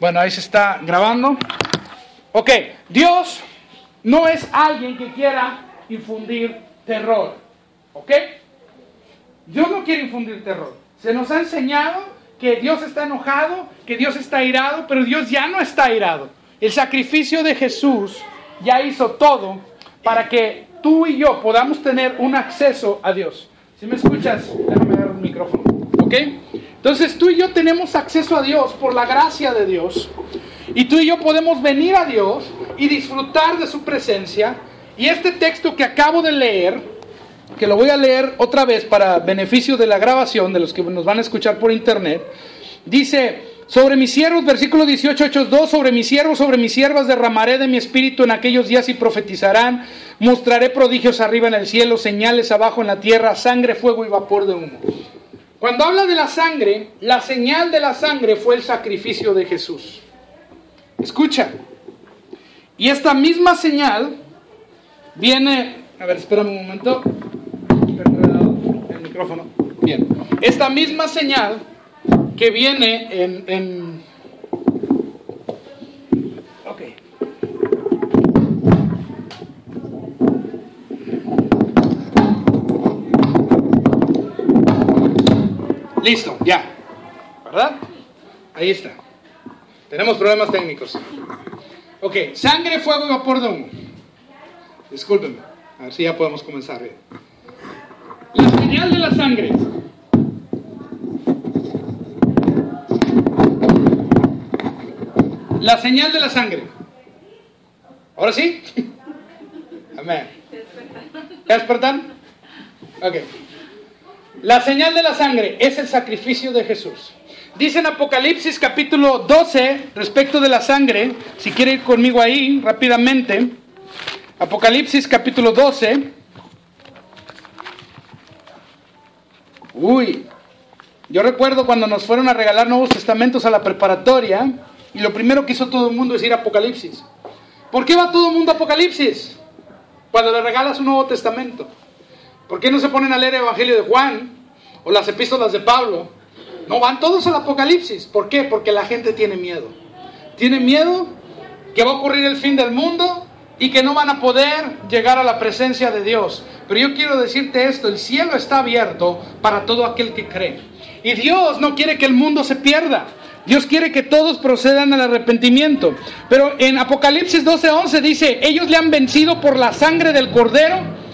Bueno, ahí se está grabando. Ok, Dios no es alguien que quiera infundir terror. ¿Ok? Dios no quiere infundir terror. Se nos ha enseñado que Dios está enojado, que Dios está irado, pero Dios ya no está irado. El sacrificio de Jesús ya hizo todo para que tú y yo podamos tener un acceso a Dios. Si me escuchas, déjame dar un micrófono. ¿Ok? Entonces tú y yo tenemos acceso a Dios por la gracia de Dios. Y tú y yo podemos venir a Dios y disfrutar de su presencia. Y este texto que acabo de leer, que lo voy a leer otra vez para beneficio de la grabación, de los que nos van a escuchar por internet, dice, sobre mis siervos, versículo 18, Hechos 2, sobre mis siervos, sobre mis siervas derramaré de mi espíritu en aquellos días y profetizarán, mostraré prodigios arriba en el cielo, señales abajo en la tierra, sangre, fuego y vapor de humo. Cuando habla de la sangre, la señal de la sangre fue el sacrificio de Jesús. Escucha. Y esta misma señal viene, a ver, espérame un momento. El micrófono. Bien. Esta misma señal que viene en, en ok. Listo, ya. ¿Verdad? Ahí está. Tenemos problemas técnicos. Ok, sangre, fuego y vapor de humo. Discúlpenme. A ver si ya podemos comenzar bien. La señal de la sangre. La señal de la sangre. ¿Ahora sí? Amén. ¿Ya despertan? Ok. La señal de la sangre es el sacrificio de Jesús. Dice en Apocalipsis capítulo 12 respecto de la sangre, si quiere ir conmigo ahí rápidamente, Apocalipsis capítulo 12. Uy, yo recuerdo cuando nos fueron a regalar Nuevos Testamentos a la preparatoria y lo primero que hizo todo el mundo es ir a Apocalipsis. ¿Por qué va todo el mundo a Apocalipsis? Cuando le regalas un Nuevo Testamento. ¿Por qué no se ponen a leer el Evangelio de Juan o las epístolas de Pablo? No, van todos al Apocalipsis. ¿Por qué? Porque la gente tiene miedo. Tiene miedo que va a ocurrir el fin del mundo y que no van a poder llegar a la presencia de Dios. Pero yo quiero decirte esto, el cielo está abierto para todo aquel que cree. Y Dios no quiere que el mundo se pierda. Dios quiere que todos procedan al arrepentimiento. Pero en Apocalipsis 12:11 dice, ellos le han vencido por la sangre del cordero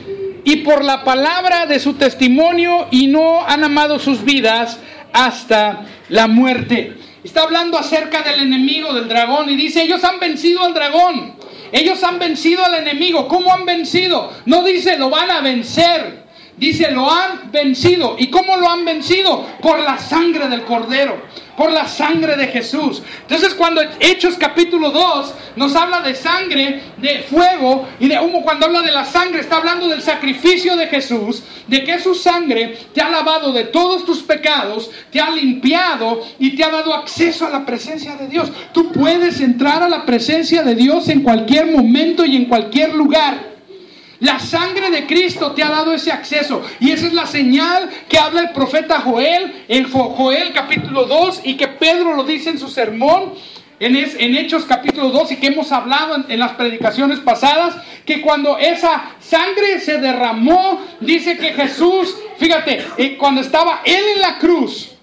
y por la palabra de su testimonio y no han amado sus vidas hasta la muerte. Está hablando acerca del enemigo, del dragón, y dice, ellos han vencido al dragón, ellos han vencido al enemigo. ¿Cómo han vencido? No dice, lo van a vencer. Dice, lo han vencido. ¿Y cómo lo han vencido? Por la sangre del cordero por la sangre de Jesús. Entonces cuando Hechos capítulo 2 nos habla de sangre, de fuego y de humo, cuando habla de la sangre está hablando del sacrificio de Jesús, de que su sangre te ha lavado de todos tus pecados, te ha limpiado y te ha dado acceso a la presencia de Dios. Tú puedes entrar a la presencia de Dios en cualquier momento y en cualquier lugar. La sangre de Cristo te ha dado ese acceso. Y esa es la señal que habla el profeta Joel en Joel capítulo 2 y que Pedro lo dice en su sermón. En, Hechos capítulo 2 y que hemos hablado en, en, las predicaciones pasadas, que cuando esa sangre se derramó, dice que Jesús, fíjate, eh, cuando estaba Él en la cruz,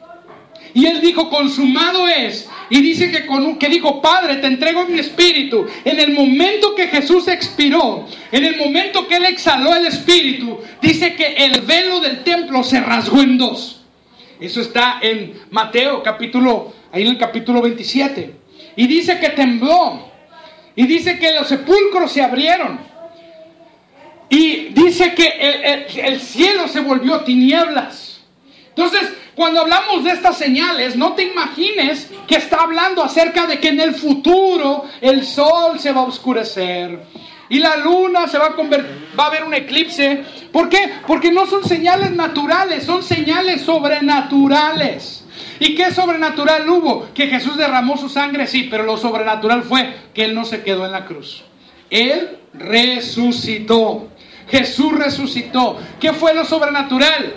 y Él dijo, consumado es, y dice que, con, que dijo, Padre, te entrego mi espíritu. En el momento que Jesús expiró, en el momento que Él exhaló el espíritu, dice que el velo del templo se rasgó en dos. Eso está en Mateo capítulo, ahí en el capítulo 27. Y dice que tembló. Y dice que los sepulcros se abrieron. Y dice que el, el cielo se volvió tinieblas. Entonces, cuando hablamos de estas señales, no te imagines que está hablando acerca de que en el futuro el sol se va a oscurecer y la luna se va a convertir, va a haber un eclipse. ¿Por qué? Porque no son señales naturales, son señales sobrenaturales. ¿Y qué sobrenatural hubo? Que Jesús derramó su sangre, sí, pero lo sobrenatural fue que Él no se quedó en la cruz. Él resucitó. Jesús resucitó. ¿Qué fue lo sobrenatural?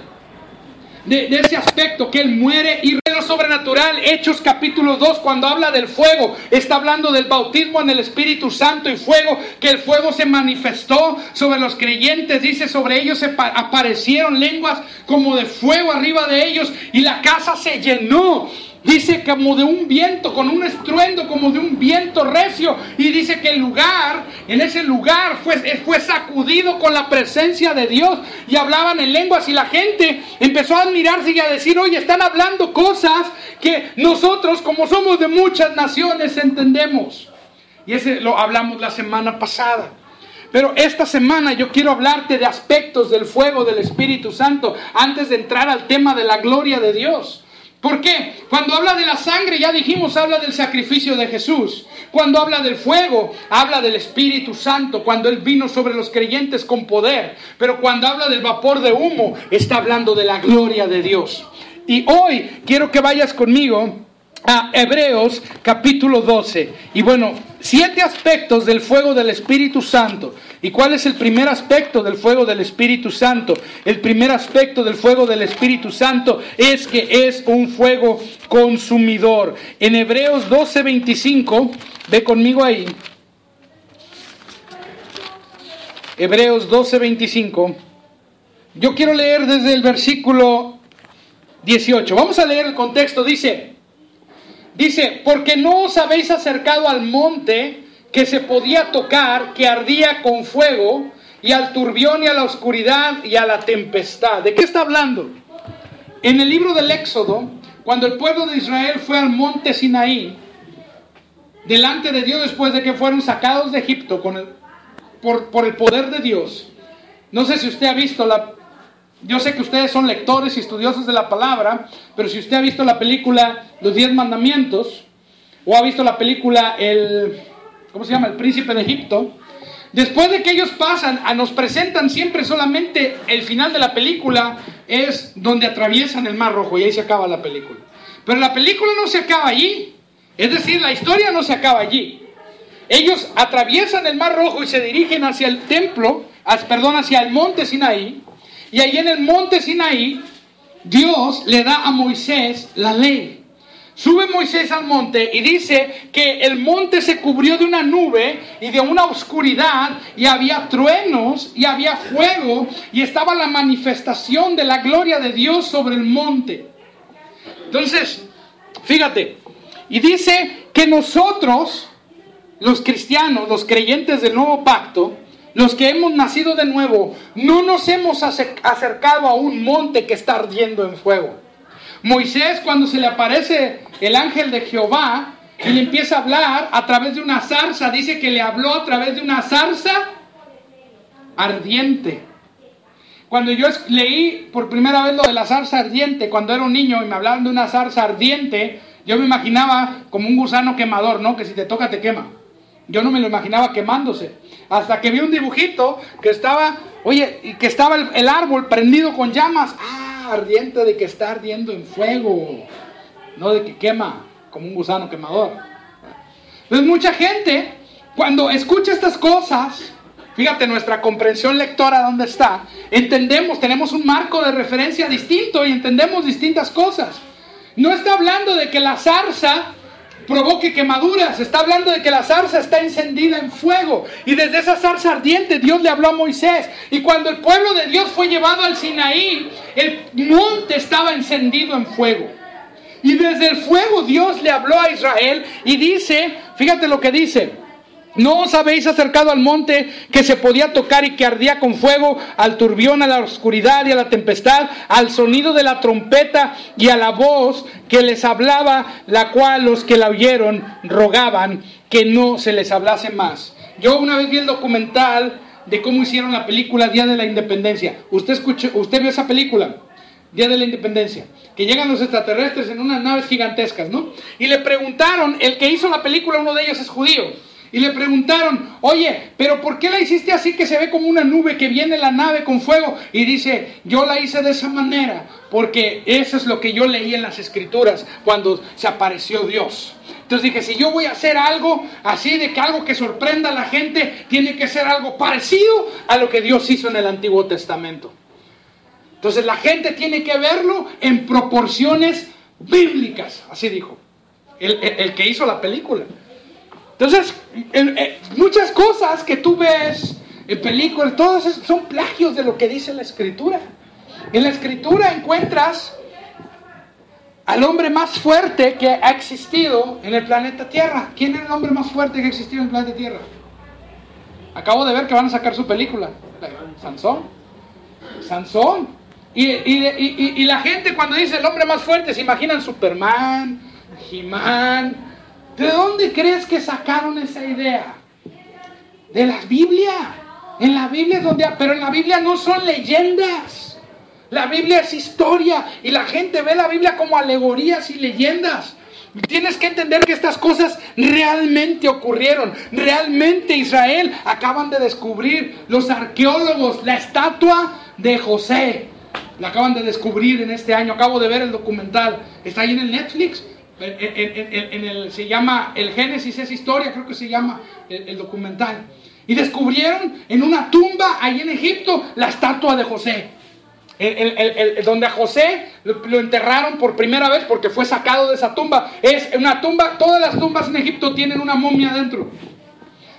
De, ese aspecto, que Él muere y lo sobrenatural. Hechos capítulo 2, cuando habla del fuego, está hablando del bautismo en el Espíritu Santo y fuego, que el fuego se manifestó sobre los creyentes, dice, sobre ellos se aparecieron lenguas como de fuego arriba de ellos y la casa se llenó Dice como de un viento, con un estruendo como de un viento recio. Y dice que el lugar, en ese lugar fue, fue sacudido con la presencia de Dios. Y hablaban en lenguas y la gente empezó a admirarse y a decir, oye, están hablando cosas que nosotros, como somos de muchas naciones, entendemos. Y ese lo hablamos la semana pasada. Pero esta semana yo quiero hablarte de aspectos del fuego del Espíritu Santo antes de entrar al tema de la gloria de Dios. ¿Por qué? Cuando habla de la sangre, ya dijimos, habla del sacrificio de Jesús. Cuando habla del fuego, habla del Espíritu Santo, cuando Él vino sobre los creyentes con poder. Pero cuando habla del vapor de humo, está hablando de la gloria de Dios. Y hoy quiero que vayas conmigo a Hebreos capítulo 12. Y bueno, siete aspectos del fuego del Espíritu Santo. ¿Y cuál es el primer aspecto del fuego del Espíritu Santo? El primer aspecto del fuego del Espíritu Santo es que es un fuego consumidor. En Hebreos 12:25, ve conmigo ahí. Hebreos 12:25. Yo quiero leer desde el versículo 18. Vamos a leer el contexto. Dice, Dice, porque no os habéis acercado al monte que se podía tocar, que ardía con fuego, y al turbión y a la oscuridad y a la tempestad. ¿De qué está hablando? En el libro del Éxodo, cuando el pueblo de Israel fue al monte Sinaí, delante de Dios después de que fueron sacados de Egipto con el, por, por el poder de Dios, no sé si usted ha visto la, yo sé que ustedes son lectores y estudiosos de la palabra, pero si usted ha visto la película Los Diez Mandamientos, o ha visto la película El, ¿cómo se llama? El Príncipe de Egipto, después de que ellos pasan, a nos presentan siempre solamente el final de la película, es donde atraviesan el Mar Rojo y ahí se acaba la película. Pero la película no se acaba allí, es decir, la historia no se acaba allí. Ellos atraviesan el Mar Rojo y se dirigen hacia el templo, perdón, hacia el monte Sinaí, y ahí en el monte Sinaí, Dios le da a Moisés la ley. Sube Moisés al monte y dice que el monte se cubrió de una nube y de una oscuridad y había truenos y había fuego y estaba la manifestación de la gloria de Dios sobre el monte. Entonces, fíjate, y dice que nosotros, los cristianos, los creyentes del nuevo pacto, los que hemos nacido de nuevo, no nos hemos acercado a un monte que está ardiendo en fuego. Moisés cuando se le aparece el ángel de Jehová y le empieza a hablar a través de una zarza, dice que le habló a través de una zarza ardiente. Cuando yo leí por primera vez lo de la zarza ardiente, cuando era un niño y me hablaban de una zarza ardiente, yo me imaginaba como un gusano quemador, ¿no? Que si te toca te quema. Yo no me lo imaginaba quemándose. Hasta que vi un dibujito que estaba, oye, que estaba el, árbol prendido con llamas. Ah, ardiente de que está ardiendo en fuego. No de que quema como un gusano quemador. Entonces mucha gente, cuando escucha estas cosas, fíjate nuestra comprensión lectora dónde está, entendemos, tenemos un marco de referencia distinto y entendemos distintas cosas. No está hablando de que la zarza provoque quemaduras. Está hablando de que la zarza está encendida en fuego. Y desde esa zarza ardiente Dios le habló a Moisés. Y cuando el pueblo de Dios fue llevado al Sinaí, el monte estaba encendido en fuego. Y desde el fuego Dios le habló a Israel y dice, fíjate lo que dice. ¿No os habéis acercado al monte que se podía tocar y que ardía con fuego, al turbión, a la oscuridad y a la tempestad, al sonido de la trompeta y a la voz que les hablaba, la cual los que la oyeron rogaban que no se les hablase más? Yo una vez vi el documental de cómo hicieron la película Día de la Independencia. ¿Usted, escuchó, usted vio esa película? Día de la Independencia, que llegan los extraterrestres en unas naves gigantescas, ¿no? Y le preguntaron, el que hizo la película, uno de ellos es judío, y le preguntaron, oye, pero ¿por qué la hiciste así que se ve como una nube que viene la nave con fuego? Y dice, yo la hice de esa manera porque eso es lo que yo leí en las escrituras cuando se apareció Dios. Entonces dije, si yo voy a hacer algo así de que algo que sorprenda a la gente, tiene que ser algo parecido a lo que Dios hizo en el Antiguo Testamento. Entonces la gente tiene que verlo en proporciones bíblicas, así dijo, el, que hizo la película. Entonces, muchas cosas que tú ves en películas, todos son plagios de lo que dice la escritura. En la escritura encuentras al hombre más fuerte que ha existido en el planeta Tierra. ¿Quién es el hombre más fuerte que ha existido en el planeta Tierra? Acabo de ver que van a sacar su película. Sansón. Sansón. Y, la gente cuando dice el hombre más fuerte se imaginan Superman, He-Man. ¿De dónde crees que sacaron esa idea? De la Biblia. En la Biblia es donde... Pero en la Biblia no son leyendas. La Biblia es historia y la gente ve la Biblia como alegorías y leyendas. Tienes que entender que estas cosas realmente ocurrieron. Realmente Israel acaban de descubrir los arqueólogos la estatua de José. La acaban de descubrir en este año. Acabo de ver el documental. Está ahí en el Netflix. En, el, se llama El Génesis es historia, creo que se llama el documental. Y descubrieron en una tumba ahí en Egipto la estatua de José. Donde a José lo, enterraron por primera vez porque fue sacado de esa tumba. Es una tumba, todas las tumbas en Egipto tienen una momia dentro.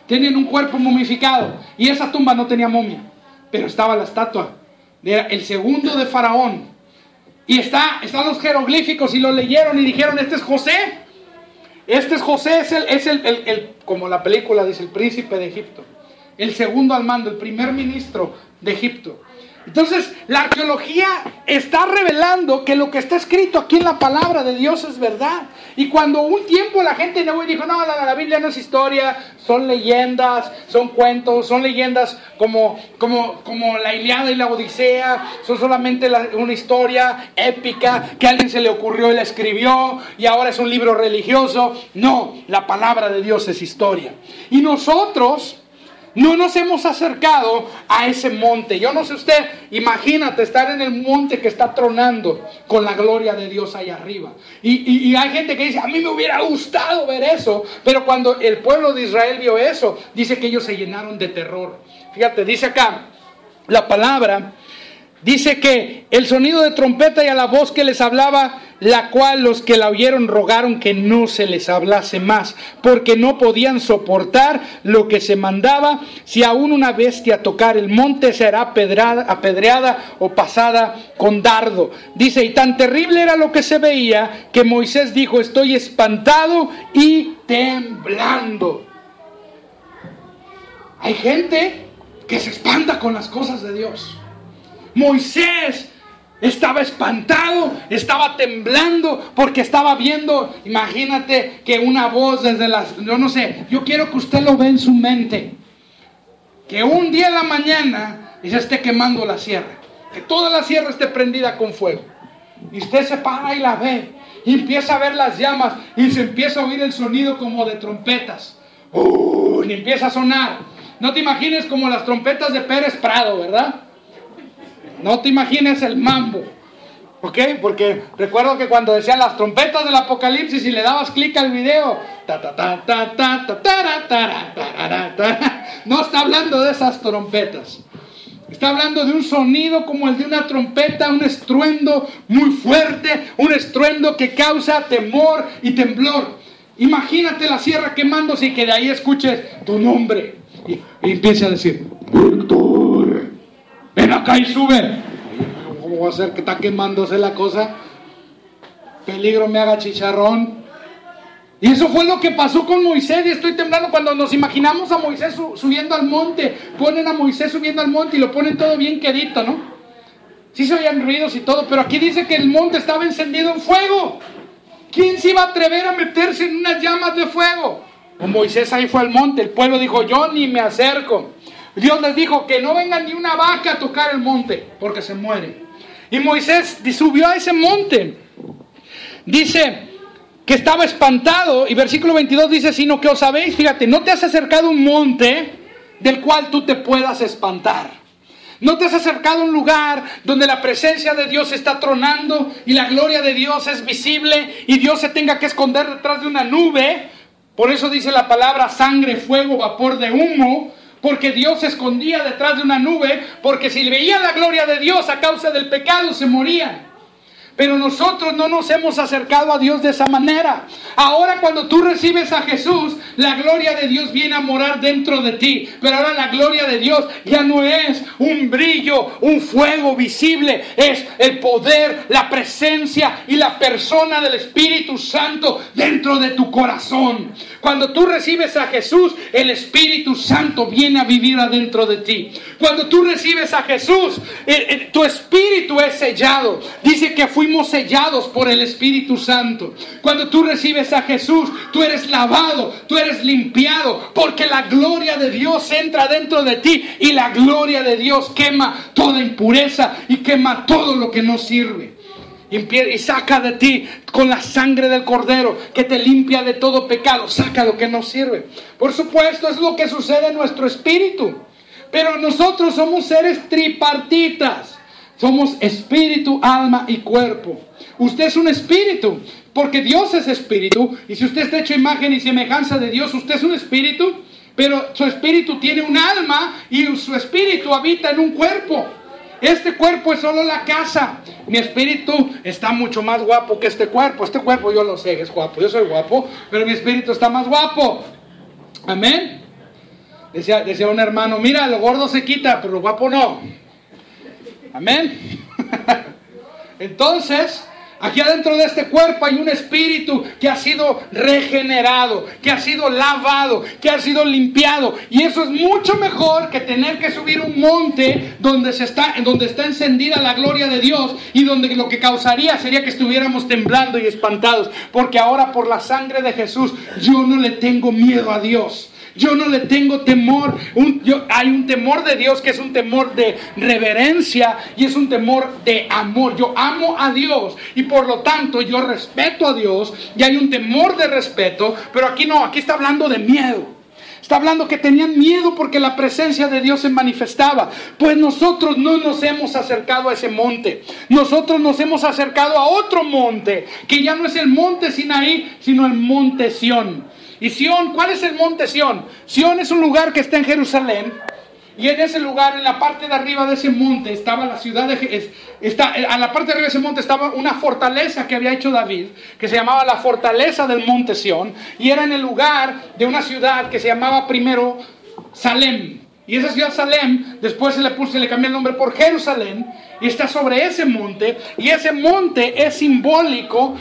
Tienen un cuerpo momificado. Y esa tumba no tenía momia. Pero estaba la estatua. Era el segundo de Faraón. Y está, están los jeroglíficos y lo leyeron y dijeron, este es José. Este es José, es el, es el, como la película dice, el príncipe de Egipto. El segundo al mando, el primer ministro de Egipto. Entonces, la arqueología está revelando que lo que está escrito aquí en la palabra de Dios es verdad. Y cuando un tiempo la gente no dijo, no, la, la, Biblia no es historia, son leyendas, son cuentos, son leyendas como, como, como la Iliada y la Odisea, son solamente una historia épica que a alguien se le ocurrió y la escribió y ahora es un libro religioso. No, la palabra de Dios es historia. Y nosotros no nos hemos acercado a ese monte. Yo no sé usted, imagínate estar en el monte que está tronando con la gloria de Dios ahí arriba. Y, hay gente que dice, a mí me hubiera gustado ver eso, pero cuando el pueblo de Israel vio eso, dice que ellos se llenaron de terror. Fíjate, dice acá la palabra, dice que el sonido de trompeta y a la voz que les hablaba la cual los que la oyeron rogaron que no se les hablase más, porque no podían soportar lo que se mandaba, si aún una bestia tocar el monte será apedreada o pasada con dardo. Dice, y tan terrible era lo que se veía, que Moisés dijo, estoy espantado y temblando. Hay gente que se espanta con las cosas de Dios. Moisés estaba espantado, estaba temblando porque estaba viendo, imagínate que una voz desde las, yo no sé, yo quiero que usted lo vea en su mente. Que un día en la mañana se esté quemando la sierra, que toda la sierra esté prendida con fuego. Y usted se para y la ve y empieza a ver las llamas y se empieza a oír el sonido como de trompetas. Uh, y empieza a sonar. No te imagines como las trompetas de Pérez Prado, ¿verdad? No te imagines el mambo. ¿Ok? Porque recuerdo que cuando decían las trompetas del apocalipsis y le dabas clic al video, no está hablando de esas trompetas. Está hablando de un sonido como el de una trompeta, un estruendo muy fuerte, un estruendo que causa temor y temblor. Imagínate la sierra quemándose y que de ahí escuches tu nombre y, y empiece a decir, Víctor, ven acá y sube. ¿Cómo va a ser que está quemándose la cosa? Peligro me haga chicharrón. Y eso fue lo que pasó con Moisés. Y estoy temblando cuando nos imaginamos a Moisés subiendo al monte. Ponen a Moisés subiendo al monte y lo ponen todo bien quedito, ¿no? Sí se oían ruidos y todo, pero aquí dice que el monte estaba encendido en fuego. ¿Quién se iba a atrever a meterse en unas llamas de fuego? O Moisés ahí fue al monte. El pueblo dijo, yo ni me acerco. Dios les dijo que no venga ni una vaca a tocar el monte, porque se muere. Y Moisés subió a ese monte. Dice que estaba espantado, y versículo 22 dice, sino que os sabéis, fíjate, no te has acercado a un monte del cual tú te puedas espantar. No te has acercado a un lugar donde la presencia de Dios está tronando y la gloria de Dios es visible y Dios se tenga que esconder detrás de una nube. Por eso dice la palabra sangre, fuego, vapor de humo porque Dios se escondía detrás de una nube, porque si veían la gloria de Dios a causa del pecado se morían. Pero nosotros no nos hemos acercado a Dios de esa manera. Ahora cuando tú recibes a Jesús, la gloria de Dios viene a morar dentro de ti. Pero ahora la gloria de Dios ya no es un brillo, un fuego visible. Es el poder, la presencia y la persona del Espíritu Santo dentro de tu corazón. Cuando tú recibes a Jesús, el Espíritu Santo viene a vivir adentro de ti. Cuando tú recibes a Jesús, eh, eh, tu espíritu es sellado. Dice que fui sellados por el Espíritu Santo. Cuando tú recibes a Jesús, tú eres lavado, tú eres limpiado, porque la gloria de Dios entra dentro de ti y la gloria de Dios quema toda impureza y quema todo lo que no sirve. Y saca de ti con la sangre del cordero que te limpia de todo pecado, saca lo que no sirve. Por supuesto, es lo que sucede en nuestro espíritu. Pero nosotros somos seres tripartitas. Somos espíritu, alma y cuerpo. Usted es un espíritu, porque Dios es espíritu. Y si usted está hecho imagen y semejanza de Dios, usted es un espíritu, pero su espíritu tiene un alma y su espíritu habita en un cuerpo. Este cuerpo es solo la casa. Mi espíritu está mucho más guapo que este cuerpo. Este cuerpo yo lo sé, es guapo. Yo soy guapo, pero mi espíritu está más guapo. Amén. Decía, decía un hermano, mira, lo gordo se quita, pero lo guapo no. Amén. Entonces, aquí adentro de este cuerpo hay un espíritu que ha sido regenerado, que ha sido lavado, que ha sido limpiado. Y eso es mucho mejor que tener que subir un monte donde, se está, donde está encendida la gloria de Dios y donde lo que causaría sería que estuviéramos temblando y espantados. Porque ahora por la sangre de Jesús yo no le tengo miedo a Dios. Yo no le tengo temor. hay un temor de Dios que es un temor de reverencia y es un temor de amor. Yo amo a Dios y por lo tanto yo respeto a Dios y hay un temor de respeto, pero aquí no, aquí está hablando de miedo. Está hablando que tenían miedo porque la presencia de Dios se manifestaba. Pues nosotros no nos hemos acercado a ese monte. Nosotros nos hemos acercado a otro monte, que ya no es el monte Sinaí, sino el monte Sión. Y Sión, ¿cuál es el monte Sión? Sión es un lugar que está en Jerusalén. Y en ese lugar, en la parte de arriba de ese monte, estaba la ciudad de... Está, a la parte de arriba de ese monte estaba una fortaleza que había hecho David, que se llamaba la fortaleza del monte Sión. Y era en el lugar de una ciudad que se llamaba primero Salem. Y esa ciudad Salem, después se le puso, se le cambió el nombre por Jerusalén. Y está sobre ese monte. Y ese monte es simbólico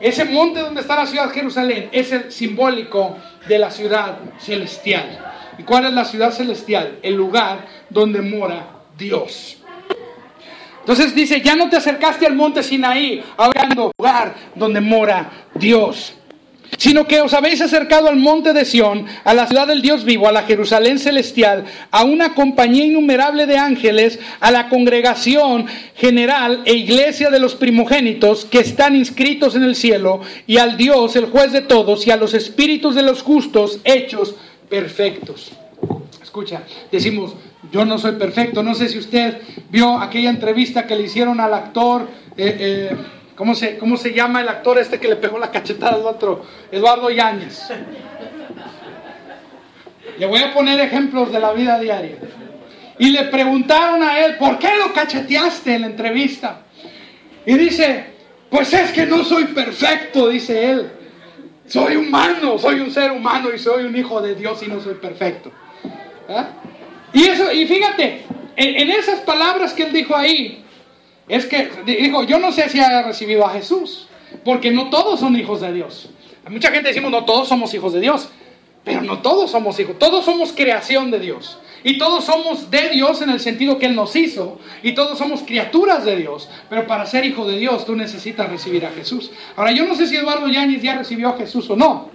ese monte donde está la ciudad de Jerusalén es el simbólico de la ciudad celestial. ¿Y cuál es la ciudad celestial? El lugar donde mora Dios. Entonces dice, ya no te acercaste al monte Sinaí, hablando lugar donde mora Dios sino que os habéis acercado al monte de Sión, a la ciudad del Dios vivo, a la Jerusalén celestial, a una compañía innumerable de ángeles, a la congregación general e iglesia de los primogénitos que están inscritos en el cielo, y al Dios, el juez de todos, y a los espíritus de los justos hechos perfectos. Escucha, decimos, yo no soy perfecto, no sé si usted vio aquella entrevista que le hicieron al actor. Eh, eh, ¿Cómo se, ¿Cómo se llama el actor este que le pegó la cachetada al otro? Eduardo Yáñez. Le voy a poner ejemplos de la vida diaria. Y le preguntaron a él, ¿por qué lo cacheteaste en la entrevista? Y dice, pues es que no soy perfecto, dice él. Soy humano, soy un ser humano y soy un hijo de Dios y no soy perfecto. ¿Ah? Y eso, y fíjate, en esas palabras que él dijo ahí, es que, dijo, yo no sé si haya recibido a Jesús, porque no todos son hijos de Dios. Mucha gente decimos, no todos somos hijos de Dios, pero no todos somos hijos, todos somos creación de Dios. Y todos somos de Dios en el sentido que Él nos hizo. Y todos somos criaturas de Dios. Pero para ser hijo de Dios tú necesitas recibir a Jesús. Ahora, yo no sé si Eduardo Yáñez ya recibió a Jesús o no.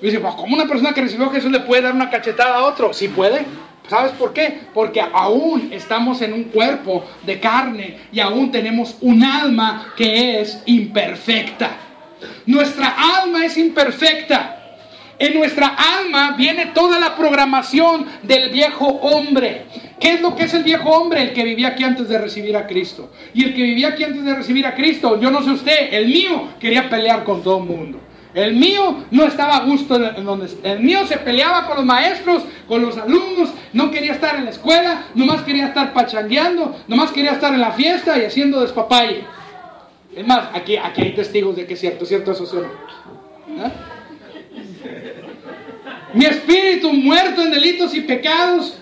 Y dice, pues, ¿cómo una persona que recibió a Jesús le puede dar una cachetada a otro? Sí puede. ¿Sabes por qué? Porque aún estamos en un cuerpo de carne y aún tenemos un alma que es imperfecta. Nuestra alma es imperfecta. En nuestra alma viene toda la programación del viejo hombre. ¿Qué es lo que es el viejo hombre? El que vivía aquí antes de recibir a Cristo. Y el que vivía aquí antes de recibir a Cristo, yo no sé usted, el mío quería pelear con todo el mundo. El mío no estaba a gusto en donde... El mío se peleaba con los maestros, con los alumnos, no quería estar en la escuela, nomás quería estar pachangueando, nomás quería estar en la fiesta y haciendo despapalle. Es más, aquí, aquí hay testigos de que es cierto, cierto eso suena. ¿Ah? Mi espíritu muerto en delitos y pecados,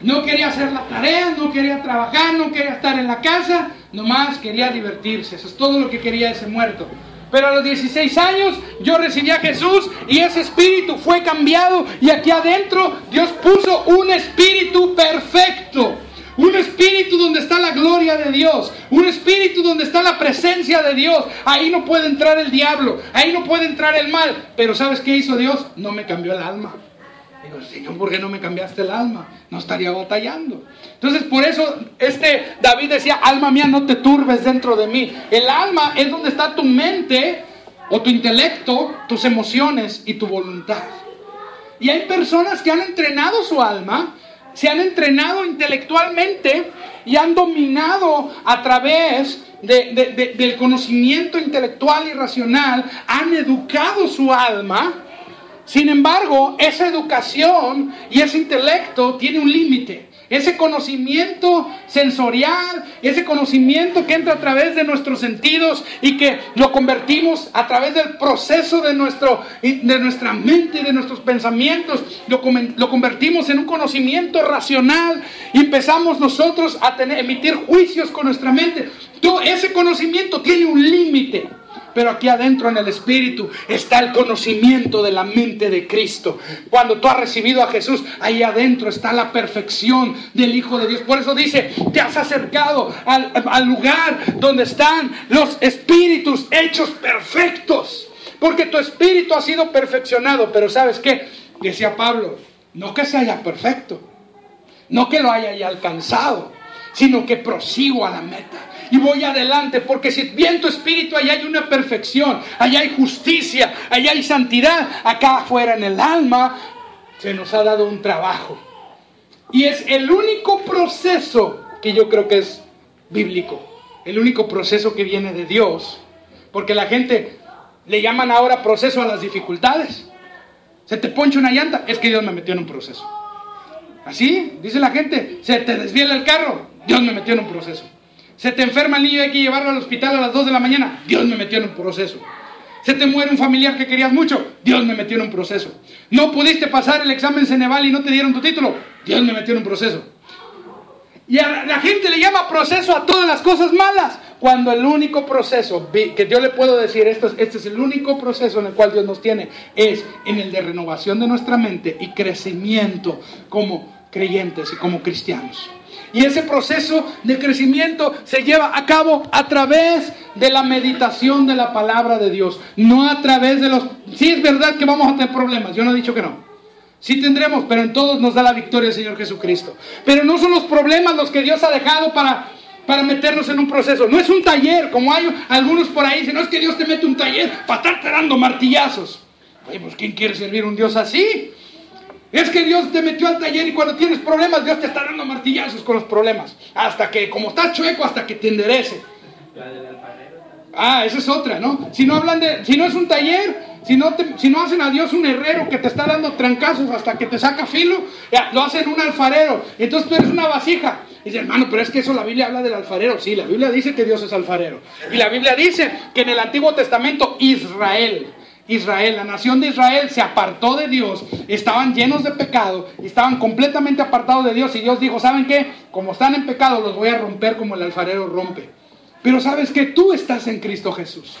no quería hacer la tarea, no quería trabajar, no quería estar en la casa, nomás quería divertirse. Eso es todo lo que quería ese muerto. Pero a los 16 años yo recibí a Jesús y ese espíritu fue cambiado y aquí adentro Dios puso un espíritu perfecto. Un espíritu donde está la gloria de Dios. Un espíritu donde está la presencia de Dios. Ahí no puede entrar el diablo. Ahí no puede entrar el mal. Pero ¿sabes qué hizo Dios? No me cambió el alma. Digo, Señor, ¿por qué no me cambiaste el alma? No estaría batallando. Entonces, por eso este David decía, alma mía, no te turbes dentro de mí. El alma es donde está tu mente o tu intelecto, tus emociones y tu voluntad. Y hay personas que han entrenado su alma, se han entrenado intelectualmente y han dominado a través del conocimiento intelectual y racional, han educado su alma sin embargo, esa educación y ese intelecto tiene un límite. Ese conocimiento sensorial, ese conocimiento que entra a través de nuestros sentidos y que lo convertimos a través del proceso de, nuestro, de nuestra mente, de nuestros pensamientos, lo, lo convertimos en un conocimiento racional y empezamos nosotros a tener, emitir juicios con nuestra mente. Todo ese conocimiento tiene un límite. Pero aquí adentro en el Espíritu está el conocimiento de la mente de Cristo. Cuando tú has recibido a Jesús, ahí adentro está la perfección del Hijo de Dios. Por eso dice, te has acercado al, lugar donde están los espíritus hechos perfectos. Porque tu espíritu ha sido perfeccionado. Pero ¿sabes qué? Decía Pablo, no que se haya perfecto, no que lo haya ya alcanzado, sino que prosigo a la meta y voy adelante, porque si bien tu espíritu, allá hay una perfección, allá hay justicia, allá hay santidad, acá afuera en el alma se nos ha dado un trabajo. Y es el único proceso que yo creo que es bíblico, el único proceso que viene de Dios, porque la gente le llaman ahora proceso a las dificultades. Se te poncha una llanta, es que Dios me metió en un proceso. Así, dice la gente, se te desviela el carro, Dios me metió en un proceso. Se te enferma el niño y hay que llevarlo al hospital a las 2 de la mañana. Dios me metió en un proceso. Se te muere un familiar que querías mucho. Dios me metió en un proceso. No pudiste pasar el examen Ceneval y no te dieron tu título. Dios me metió en un proceso. Y a la gente le llama proceso a todas las cosas malas. Cuando el único proceso que yo le puedo decir, este es, este es el único proceso en el cual Dios nos tiene, es en el de renovación de nuestra mente y crecimiento como creyentes y como cristianos. Y ese proceso de crecimiento se lleva a cabo a través de la meditación de la palabra de Dios, no a través de los... Sí es verdad que vamos a tener problemas, yo no he dicho que no. Sí tendremos, pero en todos nos da la victoria el Señor Jesucristo. Pero no son los problemas los que Dios ha dejado para, para meternos en un proceso. No es un taller, como hay algunos por ahí dicen, no es que Dios te mete un taller para estar dando martillazos. Oye, pues ¿quién quiere servir a un Dios así? Es que Dios te metió al taller y cuando tienes problemas, Dios te está dando martillazos con los problemas. Hasta que, como estás chueco, hasta que te enderece. Ah, esa es otra, ¿no? Si no hablan de, si no es un taller, si no, si no hacen a Dios un herrero que te está dando trancazos hasta que te saca filo, lo hacen un alfarero. Entonces tú eres una vasija. Y dice, hermano, pero es que eso la Biblia habla del alfarero. Sí, la Biblia dice que Dios es alfarero. Y la Biblia dice que en el Antiguo Testamento Israel Israel, la nación de Israel se apartó de Dios, estaban llenos de pecado, estaban completamente apartados de Dios y Dios dijo, ¿saben qué? Como están en pecado los voy a romper como el alfarero rompe. Pero sabes que tú estás en Cristo Jesús.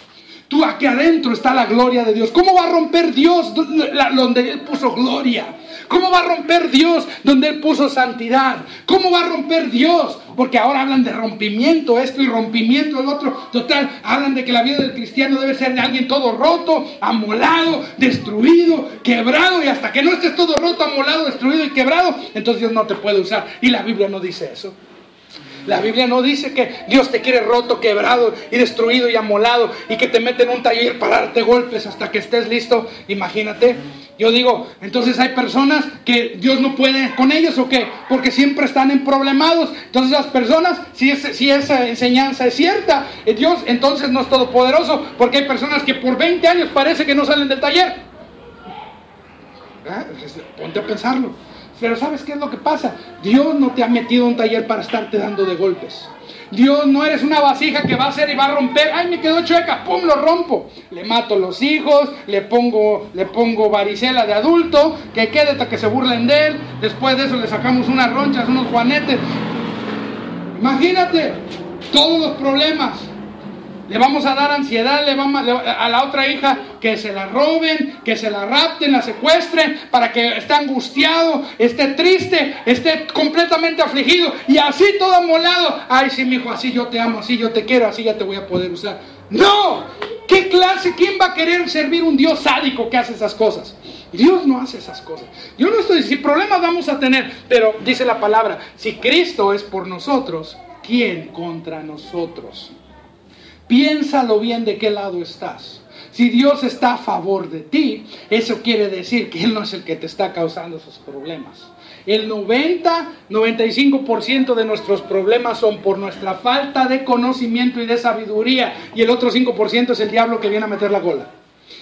Tú aquí adentro está la gloria de Dios. ¿Cómo va a romper Dios donde Él puso gloria? ¿Cómo va a romper Dios donde Él puso santidad? ¿Cómo va a romper Dios? Porque ahora hablan de rompimiento, esto y rompimiento el otro. Total, hablan de que la vida del cristiano debe ser de alguien todo roto, amolado, destruido, quebrado. Y hasta que no estés todo roto, amolado, destruido y quebrado, entonces Dios no te puede usar. Y la Biblia no dice eso. La Biblia no dice que Dios te quiere roto, quebrado y destruido y amolado y que te mete en un taller para darte golpes hasta que estés listo. Imagínate, Yo digo, entonces hay personas que Dios no puede con ellos o qué? Porque siempre están en problemados. Entonces las personas, si, si esa enseñanza es cierta, eh, Dios entonces no es todopoderoso, porque hay personas que por 20 años parece que no salen del taller. ¿Ah? Ponte a pensarlo. Pero ¿sabes qué es lo que pasa? Dios no te ha metido un taller para estarte dando de golpes. Dios no eres una vasija que va a hacer y va a romper. Ay, me quedó chueca, pum, lo rompo. Le mato los hijos, le pongo, le pongo varicela de adulto, que quede hasta que se burlen de él. Después de eso le sacamos unas ronchas, unos juanetes. Imagínate todos los problemas. Le vamos a dar ansiedad le vamos a la otra hija que se la roben, que se la rapten, la secuestren, para que esté angustiado, esté triste, esté completamente afligido y así todo amolado. Ay, sí, mi hijo, así yo te amo, así yo te quiero, así ya te voy a poder usar. No, ¿qué clase? ¿Quién va a querer servir un Dios sádico que hace esas cosas? Dios no hace esas cosas. Yo no estoy diciendo, problemas vamos a tener, pero dice la palabra, si Cristo es por nosotros, ¿quién contra nosotros? Piénsalo bien de qué lado estás. Si Dios está a favor de ti, eso quiere decir que Él no es el que te está causando esos problemas. El 90-95% de nuestros problemas son por nuestra falta de conocimiento y de sabiduría. Y el otro 5% es el diablo que viene a meter la cola.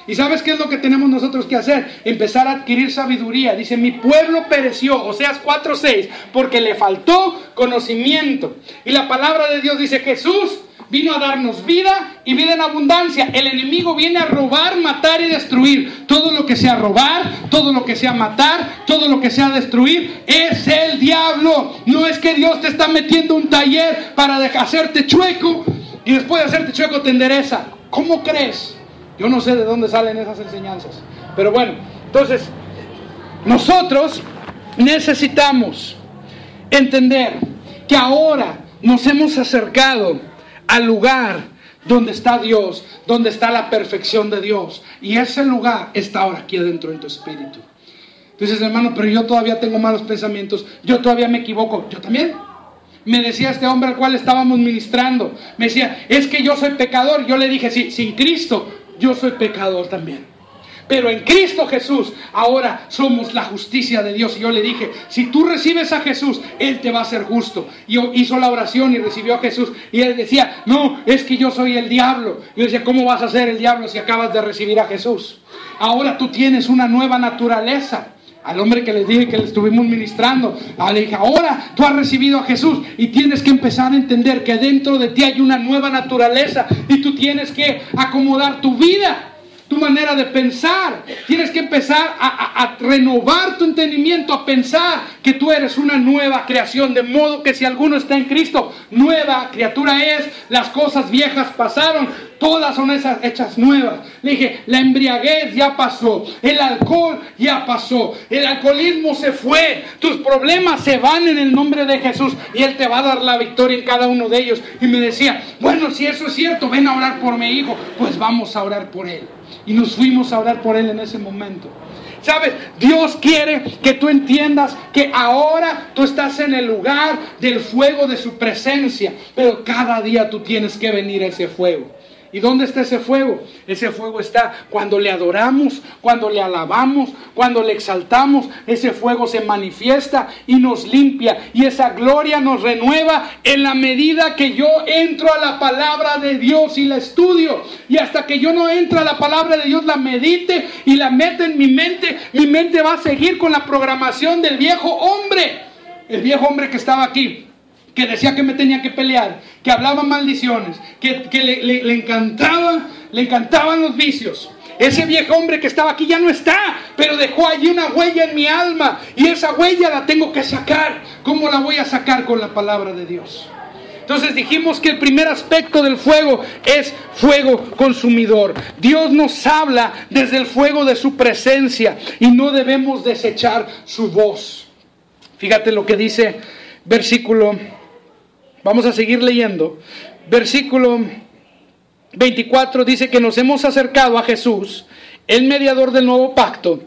¿Y sabes qué es lo que tenemos nosotros que hacer? Empezar a adquirir sabiduría. Dice, mi pueblo pereció, o sea, 4.6, porque le faltó conocimiento. Y la palabra de Dios dice, Jesús vino a darnos vida y vida en abundancia. El enemigo viene a robar, matar y destruir. Todo lo que sea robar, todo lo que sea matar, todo lo que sea destruir, es el diablo. No es que Dios te está metiendo un taller para hacerte chueco y después de hacerte chueco te endereza. ¿Cómo crees? Yo no sé de dónde salen esas enseñanzas. Pero bueno, entonces, nosotros necesitamos entender que ahora nos hemos acercado al lugar donde está Dios, donde está la perfección de Dios. Y ese lugar está ahora aquí adentro en tu espíritu. Dices, hermano, pero yo todavía tengo malos pensamientos, yo todavía me equivoco, yo también. Me decía este hombre al cual estábamos ministrando, me decía, es que yo soy pecador. Yo le dije, sí, sin Cristo, yo soy pecador también. Pero en Cristo Jesús ahora somos la justicia de Dios. Y yo le dije, si tú recibes a Jesús, Él te va a ser justo. Y hizo la oración y recibió a Jesús. Y él decía, no, es que yo soy el diablo. Y yo decía, ¿cómo vas a ser el diablo si acabas de recibir a Jesús? Ahora tú tienes una nueva naturaleza. Al hombre que les dije que le estuvimos ministrando, le dije, ahora tú has recibido a Jesús y tienes que empezar a entender que dentro de ti hay una nueva naturaleza y tú tienes que acomodar tu vida tu manera de pensar. Tienes que empezar a, renovar tu entendimiento, a pensar que tú eres una nueva creación, de modo que si alguno está en Cristo, nueva criatura es, las cosas viejas pasaron, todas son esas hechas nuevas. Le dije, la embriaguez ya pasó, el alcohol ya pasó, el alcoholismo se fue, tus problemas se van en el nombre de Jesús y Él te va a dar la victoria en cada uno de ellos. Y me decía, bueno, si eso es cierto, ven a orar por mi hijo, pues vamos a orar por él. Y nos fuimos a orar por él en ese momento. ¿Sabes? Dios quiere que tú entiendas que ahora tú estás en el lugar del fuego de su presencia, pero cada día tú tienes que venir a ese fuego. ¿Y dónde está ese fuego? Ese fuego está cuando le adoramos, cuando le alabamos, cuando le exaltamos. Ese fuego se manifiesta y nos limpia. Y esa gloria nos renueva en la medida que yo entro a la palabra de Dios y la estudio. Y hasta que yo no entre a la palabra de Dios, la medite y la mete en mi mente, mi mente va a seguir con la programación del viejo hombre. El viejo hombre que estaba aquí que decía que me tenía que pelear, que hablaba maldiciones, que, le, encantaba, le encantaban los vicios. Ese viejo hombre que estaba aquí ya no está, pero dejó allí una huella en mi alma y esa huella la tengo que sacar. ¿Cómo la voy a sacar con la palabra de Dios? Entonces dijimos que el primer aspecto del fuego es fuego consumidor. Dios nos habla desde el fuego de su presencia y no debemos desechar su voz. Fíjate lo que dice versículo Vamos a seguir leyendo. Versículo 24 dice que nos hemos acercado a Jesús, el mediador del nuevo pacto,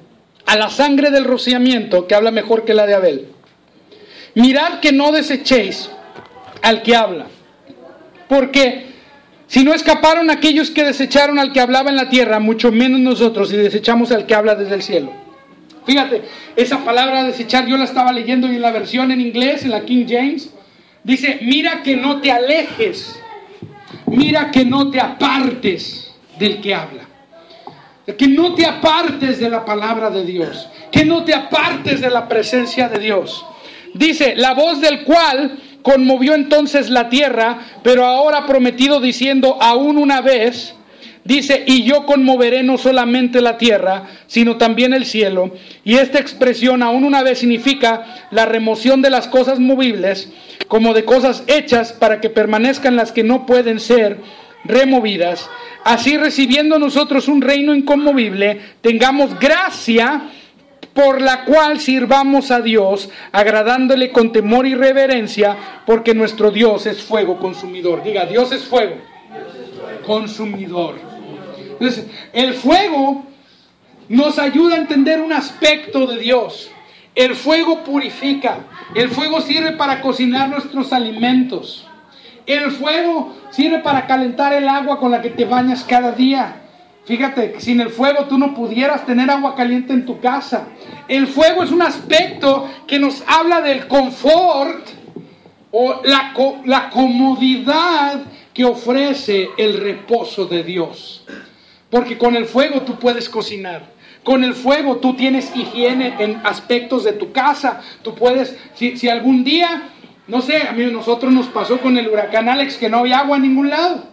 a la sangre del rociamiento que habla mejor que la de Abel. Mirad que no desechéis al que habla, porque si no escaparon aquellos que desecharon al que hablaba en la tierra, mucho menos nosotros si desechamos al que habla desde el cielo. Fíjate, esa palabra desechar yo la estaba leyendo en la versión en inglés, en la King James, dice, mira que no te alejes, mira que no te apartes del que habla. Que no te apartes de la palabra de Dios, que no te apartes de la presencia de Dios. Dice, la voz del cual conmovió entonces la tierra, pero ahora prometido diciendo aún una vez, dice, y yo conmoveré no solamente la tierra, sino también el cielo. Y esta expresión aún una vez significa la remoción de las cosas movibles, como de cosas hechas para que permanezcan las que no pueden ser removidas. Así recibiendo nosotros un reino inconmovible, tengamos gracia por la cual sirvamos a Dios, agradándole con temor y reverencia, porque nuestro Dios es fuego consumidor. Diga, Dios es fuego, consumidor. Entonces, el fuego nos ayuda a entender un aspecto de Dios. El fuego purifica, el fuego sirve para cocinar nuestros alimentos. El fuego sirve para calentar el agua con la que te bañas cada día. Fíjate, sin el fuego tú no pudieras tener agua caliente en tu casa. El fuego es un aspecto que nos habla del confort o la, la comodidad que ofrece el reposo de Dios. Porque con el fuego tú puedes cocinar. Con el fuego tú tienes higiene en aspectos de tu casa. Tú puedes, si, algún día, no sé, a mí nosotros nos pasó con el huracán Alex que no había agua en ningún lado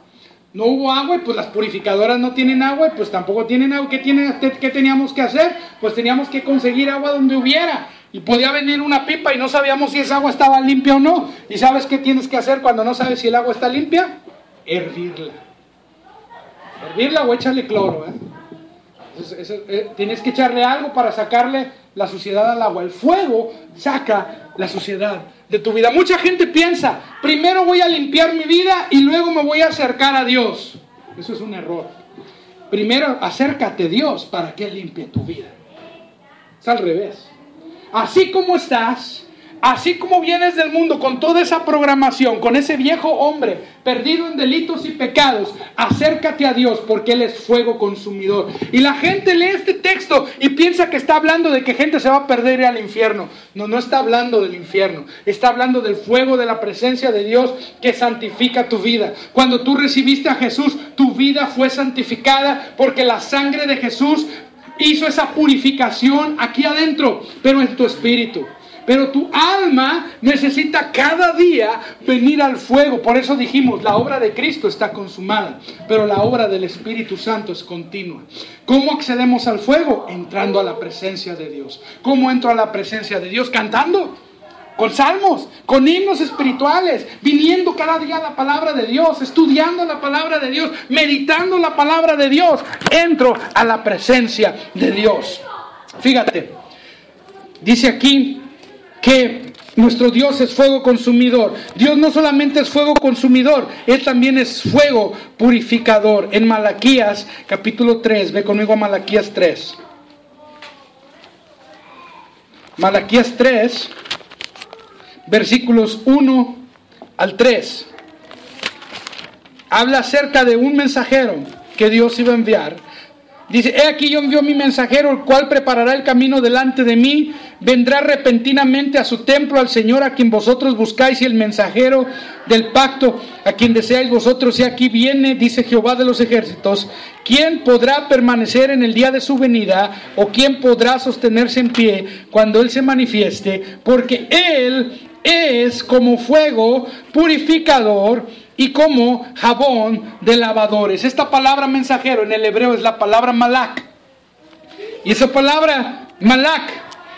no hubo agua y pues las purificadoras no tienen agua y pues tampoco tienen agua. ¿Qué, ¿Qué teníamos que hacer? Pues teníamos que conseguir agua donde hubiera. Y podía venir una pipa y no sabíamos si esa agua estaba limpia o no. ¿Y sabes qué tienes que hacer cuando no sabes si el agua está limpia? Hervirla. Hervirla o échale cloro. ¿eh? Eh, tienes que echarle algo para sacarle la suciedad al agua. El fuego saca la suciedad de tu vida. Mucha gente piensa, primero voy a limpiar mi vida y luego me voy a acercar a Dios. Eso es un error. Primero acércate a Dios para que limpie tu vida. Es al revés. Así como estás, Así como vienes del mundo con toda esa programación, con ese viejo hombre perdido en delitos y pecados, acércate a Dios porque Él es fuego consumidor. Y la gente lee este texto y piensa que está hablando de que gente se va a perder al infierno. No, no está hablando del infierno. Está hablando del fuego de la presencia de Dios que santifica tu vida. Cuando tú recibiste a Jesús, tu vida fue santificada porque la sangre de Jesús hizo esa purificación aquí adentro, pero en tu espíritu. Pero tu alma necesita cada día venir al fuego. Por eso dijimos, la obra de Cristo está consumada, pero la obra del Espíritu Santo es continua. ¿Cómo accedemos al fuego? Entrando a la presencia de Dios. ¿Cómo entro a la presencia de Dios? Cantando. Con salmos, con himnos espirituales, viniendo cada día a la palabra de Dios, estudiando la palabra de Dios, meditando la palabra de Dios, entro a la presencia de Dios. Fíjate, dice aquí que nuestro Dios es fuego consumidor. Dios no solamente es fuego consumidor, Él también es fuego purificador. En Malaquías capítulo 3, ve conmigo a Malaquías 3. Malaquías 3, versículos 1 al 3. Habla acerca de un mensajero que Dios iba a enviar Dice, he aquí yo envío mi mensajero, el cual preparará el camino delante de mí, vendrá repentinamente a su templo al Señor a quien vosotros buscáis y el mensajero del pacto a quien deseáis vosotros, y aquí viene, dice Jehová de los ejércitos, ¿quién podrá permanecer en el día de su venida o quién podrá sostenerse en pie cuando Él se manifieste? Porque Él es como fuego purificador y como jabón de lavadores. Esta palabra mensajero en el hebreo es la palabra malak. Y esa palabra malak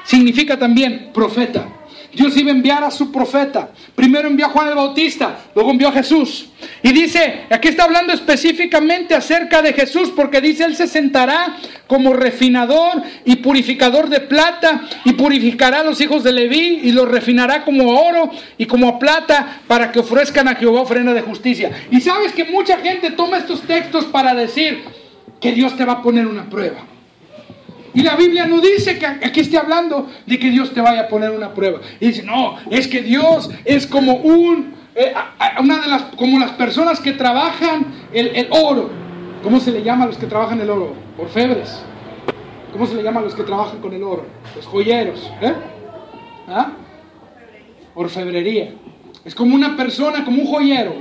significa también profeta. Dios iba a enviar a su profeta. Primero envió a Juan el Bautista, luego envió a Jesús. Y dice, aquí está hablando específicamente acerca de Jesús, porque dice, Él se sentará como refinador y purificador de plata, y purificará a los hijos de Leví, y los refinará como oro y como plata, para que ofrezcan a Jehová ofrenda de justicia. Y sabes que mucha gente toma estos textos para decir que Dios te va a poner una prueba. Y la Biblia no dice que aquí esté hablando de que Dios te vaya a poner una prueba. Y dice, no, es que Dios es como un, eh, una de las, como las personas que trabajan el, oro. ¿Cómo se le llama a los que trabajan el oro? Orfebres. ¿Cómo se le llama a los que trabajan con el oro? Los joyeros. ¿eh? ¿Ah? Orfebrería. Es como una persona, como un joyero.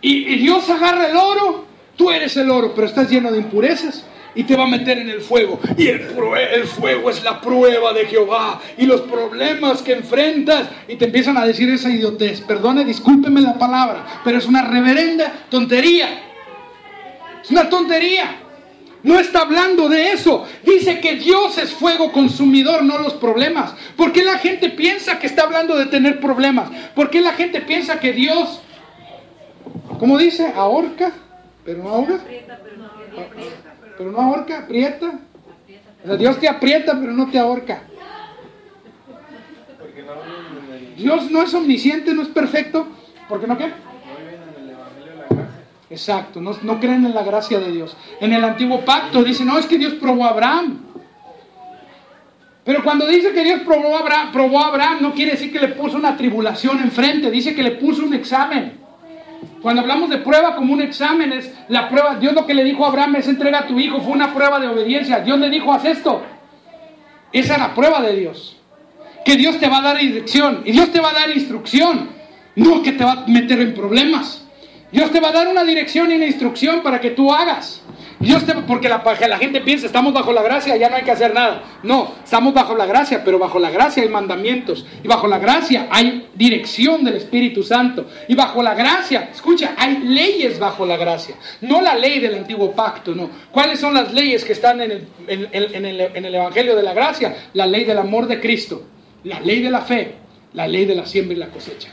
Y, y Dios agarra el oro, tú eres el oro, pero estás lleno de impurezas y te va a meter en el fuego. Y el, fuego es la prueba de Jehová y los problemas que enfrentas. Y te empiezan a decir esa idiotez. Perdone, discúlpeme la palabra, pero es una reverenda tontería. Es una tontería. No está hablando de eso. Dice que Dios es fuego consumidor, no los problemas. ¿Por qué la gente piensa que está hablando de tener problemas? ¿Por qué la gente piensa que Dios, ¿cómo dice? Ahorca, pero no ahoga. Pero no ahorca, aprieta. O sea, Dios te aprieta, pero no te ahorca. Dios no es omnisciente, no es perfecto. ¿Por qué no qué? Exacto, no, no, creen en la gracia de Dios. En el antiguo pacto dice, no, es que Dios probó a Abraham. Pero cuando dice que Dios probó a, Abraham, probó a Abraham, no quiere decir que le puso una tribulación enfrente, dice que le puso un examen. Cuando hablamos de prueba como un examen, es la prueba. Dios lo que le dijo a Abraham es entrega a tu hijo, fue una prueba de obediencia. Dios le dijo, haz esto. Esa es la prueba de Dios. Que Dios te va a dar dirección y Dios te va a dar instrucción, no que te va a meter en problemas. Dios te va a dar una dirección y una instrucción para que tú hagas. Dios te, porque la, la gente piensa, estamos bajo la gracia, ya no hay que hacer nada. No, estamos bajo la gracia, pero bajo la gracia hay mandamientos. Y bajo la gracia hay dirección del Espíritu Santo. Y bajo la gracia, escucha, hay leyes bajo la gracia. No la ley del antiguo pacto, no. ¿Cuáles son las leyes que están en el, Evangelio de la gracia? La ley del amor de Cristo, la ley de la fe, la ley de la siembra y la cosecha.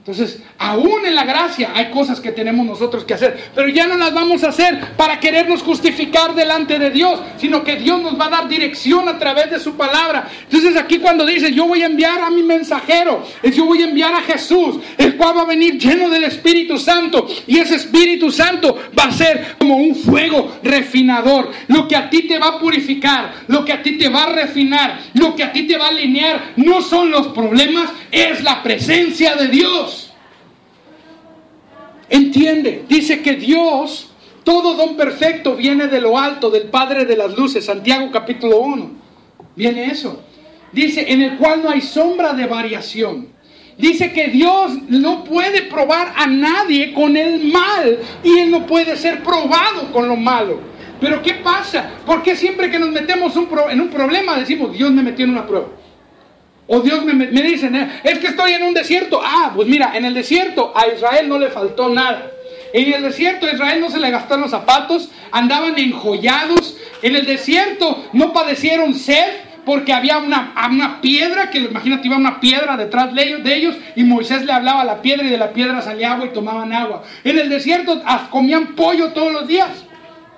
Entonces, aún en la gracia hay cosas que tenemos nosotros que hacer, pero ya no las vamos a hacer para querernos justificar delante de Dios, sino que Dios nos va a dar dirección a través de su palabra. Entonces aquí cuando dice, yo voy a enviar a mi mensajero, es yo voy a enviar a Jesús, el cual va a venir lleno del Espíritu Santo, y ese Espíritu Santo va a ser como un fuego refinador, lo que a ti te va a purificar, lo que a ti te va a refinar, lo que a ti te va a alinear, no son los problemas, es la presencia de Dios. Entiende, dice que Dios, todo don perfecto viene de lo alto, del Padre de las Luces, Santiago capítulo 1. Viene eso. Dice, en el cual no hay sombra de variación. Dice que Dios no puede probar a nadie con el mal y Él no puede ser probado con lo malo. Pero ¿qué pasa? Porque siempre que nos metemos en un problema decimos, Dios me metió en una prueba? O Dios me, me dicen, eh, es que estoy en un desierto. Ah, pues mira, en el desierto a Israel no le faltó nada. En el desierto a Israel no se le gastaron los zapatos, andaban enjollados. En el desierto no padecieron sed porque había una, una piedra, que imagínate iba una piedra detrás de ellos, de ellos, y Moisés le hablaba a la piedra y de la piedra salía agua y tomaban agua. En el desierto comían pollo todos los días.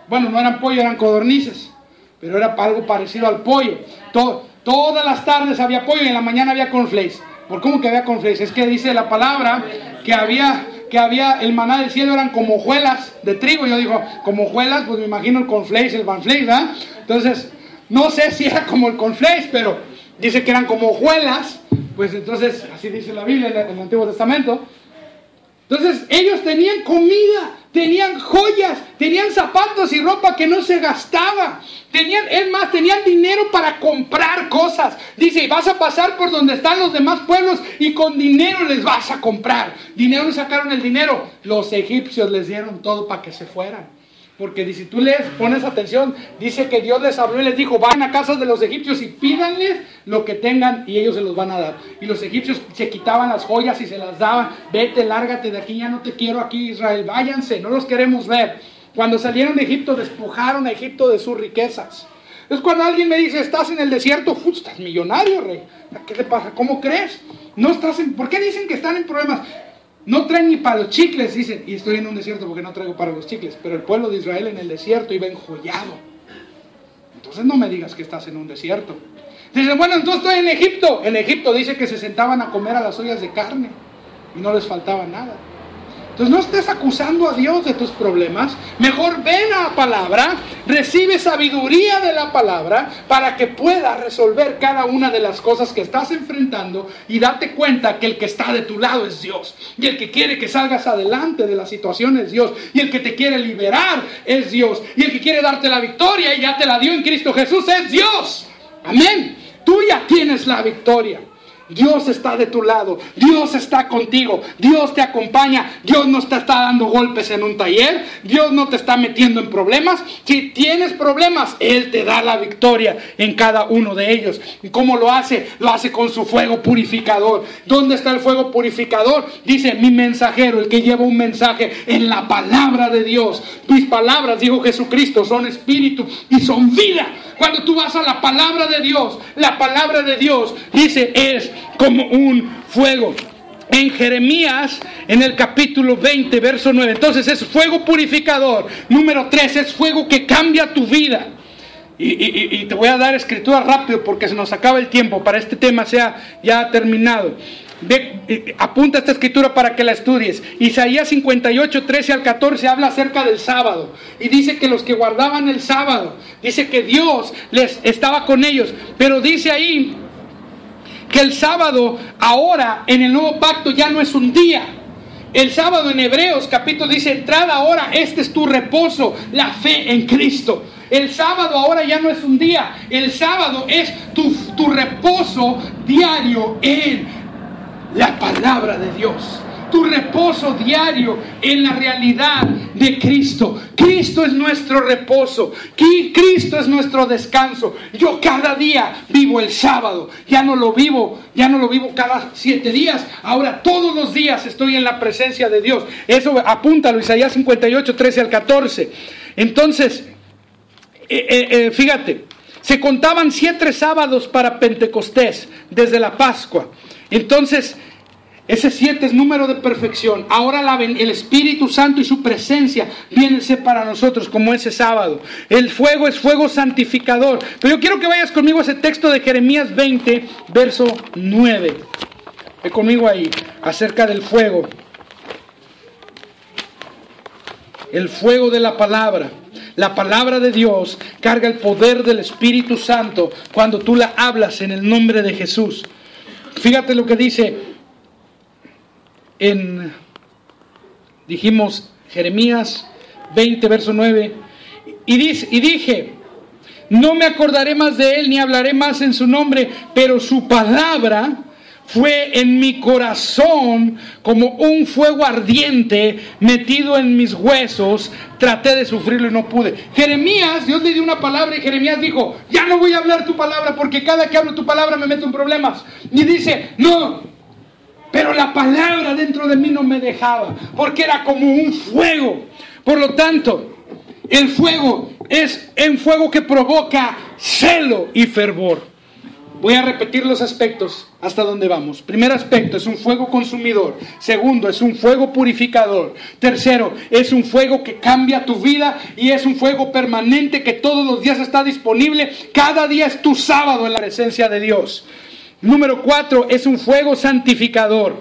Bueno, no eran pollo, eran codornices, pero era algo parecido al pollo. Todo, Todas las tardes había pollo y en la mañana había cornflakes. ¿Por cómo que había cornflakes? Es que dice la palabra que había que había el maná del cielo eran como hojuelas de trigo. Yo digo, como hojuelas, pues me imagino el cornflakes, el banflakes, ¿verdad? Entonces, no sé si era como el cornflakes, pero dice que eran como hojuelas. Pues entonces, así dice la Biblia en el Antiguo Testamento. Entonces, ellos tenían comida, tenían joyas, tenían zapatos y ropa que no se gastaba. Tenían, es más, tenían dinero para comprar cosas. Dice, vas a pasar por donde están los demás pueblos y con dinero les vas a comprar. Dinero sacaron el dinero. Los egipcios les dieron todo para que se fueran. Porque si tú les pones atención, dice que Dios les habló y les dijo, vayan a casas de los egipcios y pídanles lo que tengan y ellos se los van a dar. Y los egipcios se quitaban las joyas y se las daban. Vete, lárgate de aquí, ya no te quiero aquí Israel, váyanse, no los queremos ver. Cuando salieron de Egipto, despojaron a Egipto de sus riquezas. Es cuando alguien me dice, estás en el desierto, estás millonario, rey. ¿Qué te pasa? ¿Cómo crees? No estás en... ¿Por qué dicen que están en problemas? No traen ni para los chicles, dicen, y estoy en un desierto porque no traigo para los chicles, pero el pueblo de Israel en el desierto iba enjollado. Entonces no me digas que estás en un desierto. Dicen, bueno, entonces estoy en Egipto. En Egipto dice que se sentaban a comer a las ollas de carne y no les faltaba nada. Entonces no estés acusando a Dios de tus problemas. Mejor ven a la palabra, recibe sabiduría de la palabra para que puedas resolver cada una de las cosas que estás enfrentando y date cuenta que el que está de tu lado es Dios. Y el que quiere que salgas adelante de la situación es Dios. Y el que te quiere liberar es Dios. Y el que quiere darte la victoria y ya te la dio en Cristo Jesús es Dios. Amén. Tú ya tienes la victoria. Dios está de tu lado, Dios está contigo, Dios te acompaña, Dios no te está dando golpes en un taller, Dios no te está metiendo en problemas. Si tienes problemas, Él te da la victoria en cada uno de ellos. ¿Y cómo lo hace? Lo hace con su fuego purificador. ¿Dónde está el fuego purificador? Dice mi mensajero, el que lleva un mensaje en la palabra de Dios. Mis palabras, dijo Jesucristo, son espíritu y son vida. Cuando tú vas a la palabra de Dios, la palabra de Dios dice es como un fuego. En Jeremías, en el capítulo 20, verso 9. Entonces es fuego purificador. Número 3, es fuego que cambia tu vida. Y, te voy a dar escritura rápido porque se nos acaba el tiempo para este tema sea ya terminado. Eh, apunta esta escritura para que la estudies. Isaías 58, 13 al 14 habla acerca del sábado. Y dice que los que guardaban el sábado, dice que Dios les estaba con ellos. Pero dice ahí que el sábado ahora en el nuevo pacto ya no es un día. El sábado en Hebreos capítulo dice, entrada ahora, este es tu reposo, la fe en Cristo. El sábado ahora ya no es un día, el sábado es tu, tu reposo diario en la palabra de Dios. Tu reposo diario en la realidad de Cristo. Cristo es nuestro reposo. Cristo es nuestro descanso. Yo cada día vivo el sábado. Ya no lo vivo, ya no lo vivo cada siete días. Ahora todos los días estoy en la presencia de Dios. Eso apúntalo, Isaías 58, 13 al 14. Entonces, eh, eh, eh, fíjate, se contaban siete sábados para Pentecostés desde la Pascua. Entonces, ese siete es número de perfección. Ahora el Espíritu Santo y su presencia vienen para nosotros como ese sábado. El fuego es fuego santificador. Pero yo quiero que vayas conmigo a ese texto de Jeremías 20, verso 9. Ve conmigo ahí, acerca del fuego. El fuego de la palabra. La palabra de Dios carga el poder del Espíritu Santo cuando tú la hablas en el nombre de Jesús. Fíjate lo que dice en, dijimos, Jeremías 20, verso 9. Y, dice, y dije, no me acordaré más de él ni hablaré más en su nombre, pero su palabra fue en mi corazón como un fuego ardiente metido en mis huesos. Traté de sufrirlo y no pude. Jeremías, Dios le dio una palabra y Jeremías dijo, ya no voy a hablar tu palabra porque cada que hablo tu palabra me meto en problemas. Y dice, no, pero la palabra dentro de mí no me dejaba porque era como un fuego. Por lo tanto, el fuego es un fuego que provoca celo y fervor. Voy a repetir los aspectos hasta donde vamos. Primer aspecto es un fuego consumidor. Segundo es un fuego purificador. Tercero es un fuego que cambia tu vida y es un fuego permanente que todos los días está disponible. Cada día es tu sábado en la presencia de Dios. Número cuatro es un fuego santificador.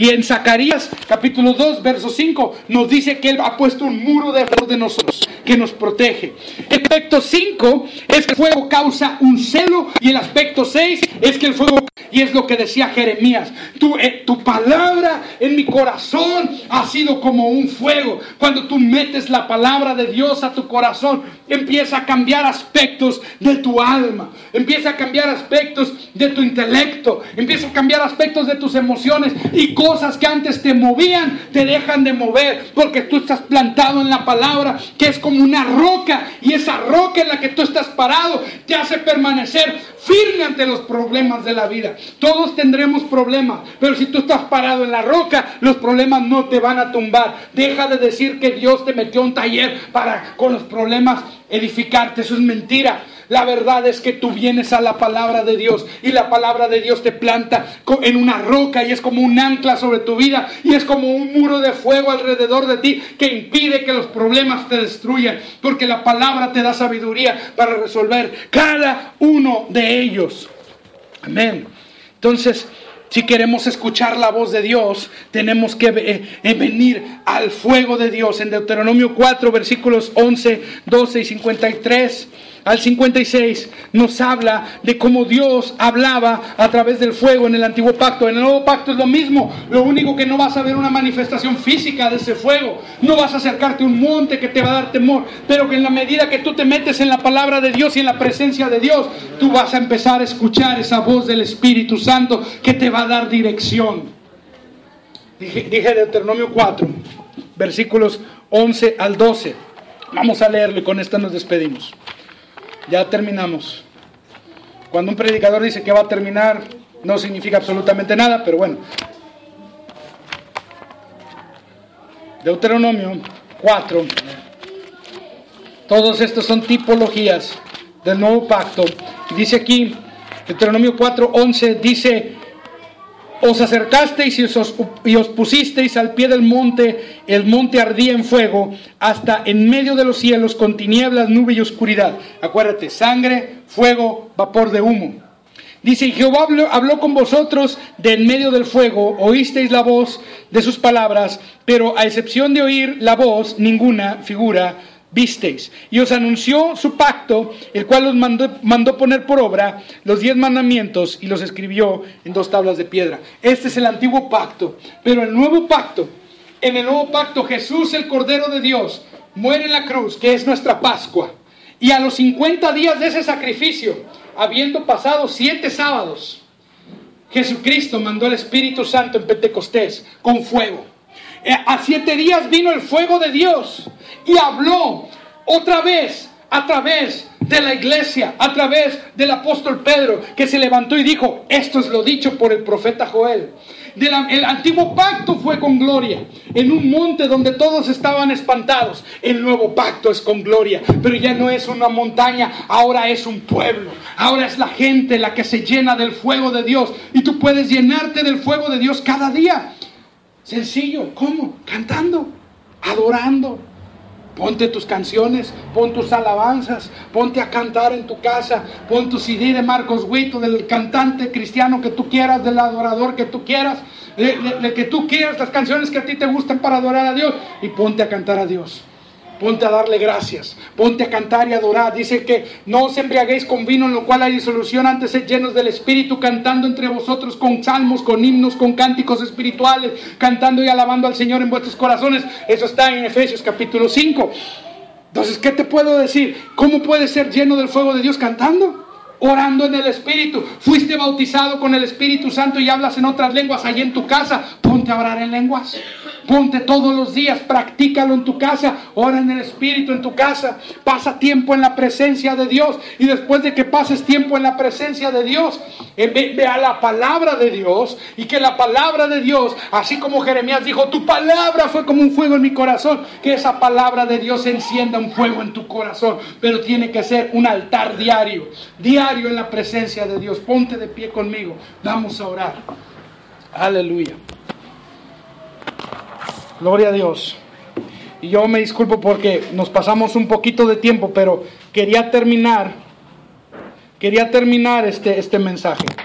Y en Zacarías capítulo 2, verso 5, nos dice que Él ha puesto un muro de, de nosotros que nos protege. El aspecto 5 es que el fuego causa un celo y el aspecto 6 es que el fuego, y es lo que decía Jeremías, tu, eh, tu palabra en mi corazón ha sido como un fuego. Cuando tú metes la palabra de Dios a tu corazón, empieza a cambiar aspectos de tu alma, empieza a cambiar aspectos de tu intelecto, empieza a cambiar aspectos de tus emociones y cosas que antes te movían, te dejan de mover porque tú estás plantado en la palabra, que es como una roca, y esa roca en la que tú estás parado te hace permanecer firme ante los problemas de la vida. Todos tendremos problemas, pero si tú estás parado en la roca, los problemas no te van a tumbar. Deja de decir que Dios te metió un taller para con los problemas edificarte, eso es mentira. La verdad es que tú vienes a la palabra de Dios y la palabra de Dios te planta en una roca y es como un ancla sobre tu vida y es como un muro de fuego alrededor de ti que impide que los problemas te destruyan porque la palabra te da sabiduría para resolver cada uno de ellos. Amén. Entonces, Si queremos escuchar la voz de Dios, tenemos que eh, eh, venir al fuego de Dios. En Deuteronomio 4, versículos 11, 12 y 53 al 56 nos habla de cómo Dios hablaba a través del fuego en el antiguo pacto. En el nuevo pacto es lo mismo. Lo único que no vas a ver una manifestación física de ese fuego. No vas a acercarte a un monte que te va a dar temor. Pero que en la medida que tú te metes en la palabra de Dios y en la presencia de Dios, tú vas a empezar a escuchar esa voz del Espíritu Santo que te va a dar dirección. Dije, dije Deuteronomio 4, versículos 11 al 12. Vamos a leerlo y con esto nos despedimos. Ya terminamos. Cuando un predicador dice que va a terminar, no significa absolutamente nada, pero bueno. Deuteronomio 4. Todos estos son tipologías del nuevo pacto. Dice aquí, Deuteronomio 4, 11, dice, os acercasteis y os, pusisteis al pie del monte, el monte ardía en fuego, hasta en medio de los cielos con tinieblas, nube y oscuridad. Acuérdate, sangre, fuego, vapor de humo. Dice, y Jehová habló, habló, con vosotros de en medio del fuego, oísteis la voz de sus palabras, pero a excepción de oír la voz, ninguna figura visteis. Y os anunció su pacto, el cual os mandó, mandó, poner por obra los diez mandamientos y los escribió en dos tablas de piedra. Este es el antiguo pacto. Pero el nuevo pacto, en el nuevo pacto Jesús, el Cordero de Dios, muere en la cruz, que es nuestra Pascua. Y a los 50 días de ese sacrificio, habiendo pasado siete sábados, Jesucristo mandó el Espíritu Santo en Pentecostés con fuego. Eh, a siete días vino el fuego de Dios y habló otra vez a través de la iglesia, a través del apóstol Pedro, que se levantó y dijo, esto es lo dicho por el profeta Joel. el antiguo pacto fue con gloria, en un monte donde todos estaban espantados. El nuevo pacto es con gloria, pero ya no es una montaña, ahora es un pueblo. Ahora es la gente la que se llena del fuego de Dios. Y tú puedes llenarte del fuego de Dios cada día. Sencillo, ¿cómo? Cantando, adorando, Ponte tus canciones, pon tus alabanzas, ponte a cantar en tu casa, pon tu CD de Marcos Huito, del cantante cristiano que tú quieras, del adorador que tú quieras, de, que tú quieras, las canciones que a ti te gustan para adorar a Dios, y ponte a cantar a Dios. Ponte a darle gracias, ponte a cantar y adorar. Dice que no os embriaguéis con vino en lo cual hay disolución, antes sed llenos del Espíritu, cantando entre vosotros con salmos, con himnos, con cánticos espirituales, cantando y alabando al Señor en vuestros corazones. Eso está en Efesios capítulo 5. Entonces, ¿qué te puedo decir? ¿Cómo puedes ser lleno del fuego de Dios cantando? orando en el Espíritu. Fuiste bautizado con el Espíritu Santo y hablas en otras lenguas allí en tu casa. Ponte a orar en lenguas. Ponte todos los días, practícalo en tu casa, ora en el Espíritu en tu casa, pasa tiempo en la presencia de Dios y después de que pases tiempo en la presencia de Dios, eh, ve, a la palabra de Dios y que la palabra de Dios, así como Jeremías dijo, tu palabra fue como un fuego en mi corazón, que esa palabra de Dios encienda un fuego en tu corazón, pero tiene que ser un altar diario, diario en la presencia de Dios. Ponte de pie conmigo, vamos a orar. Aleluya. Gloria a Dios. Y yo me disculpo porque nos pasamos un poquito de tiempo, pero quería terminar, quería terminar este, este mensaje.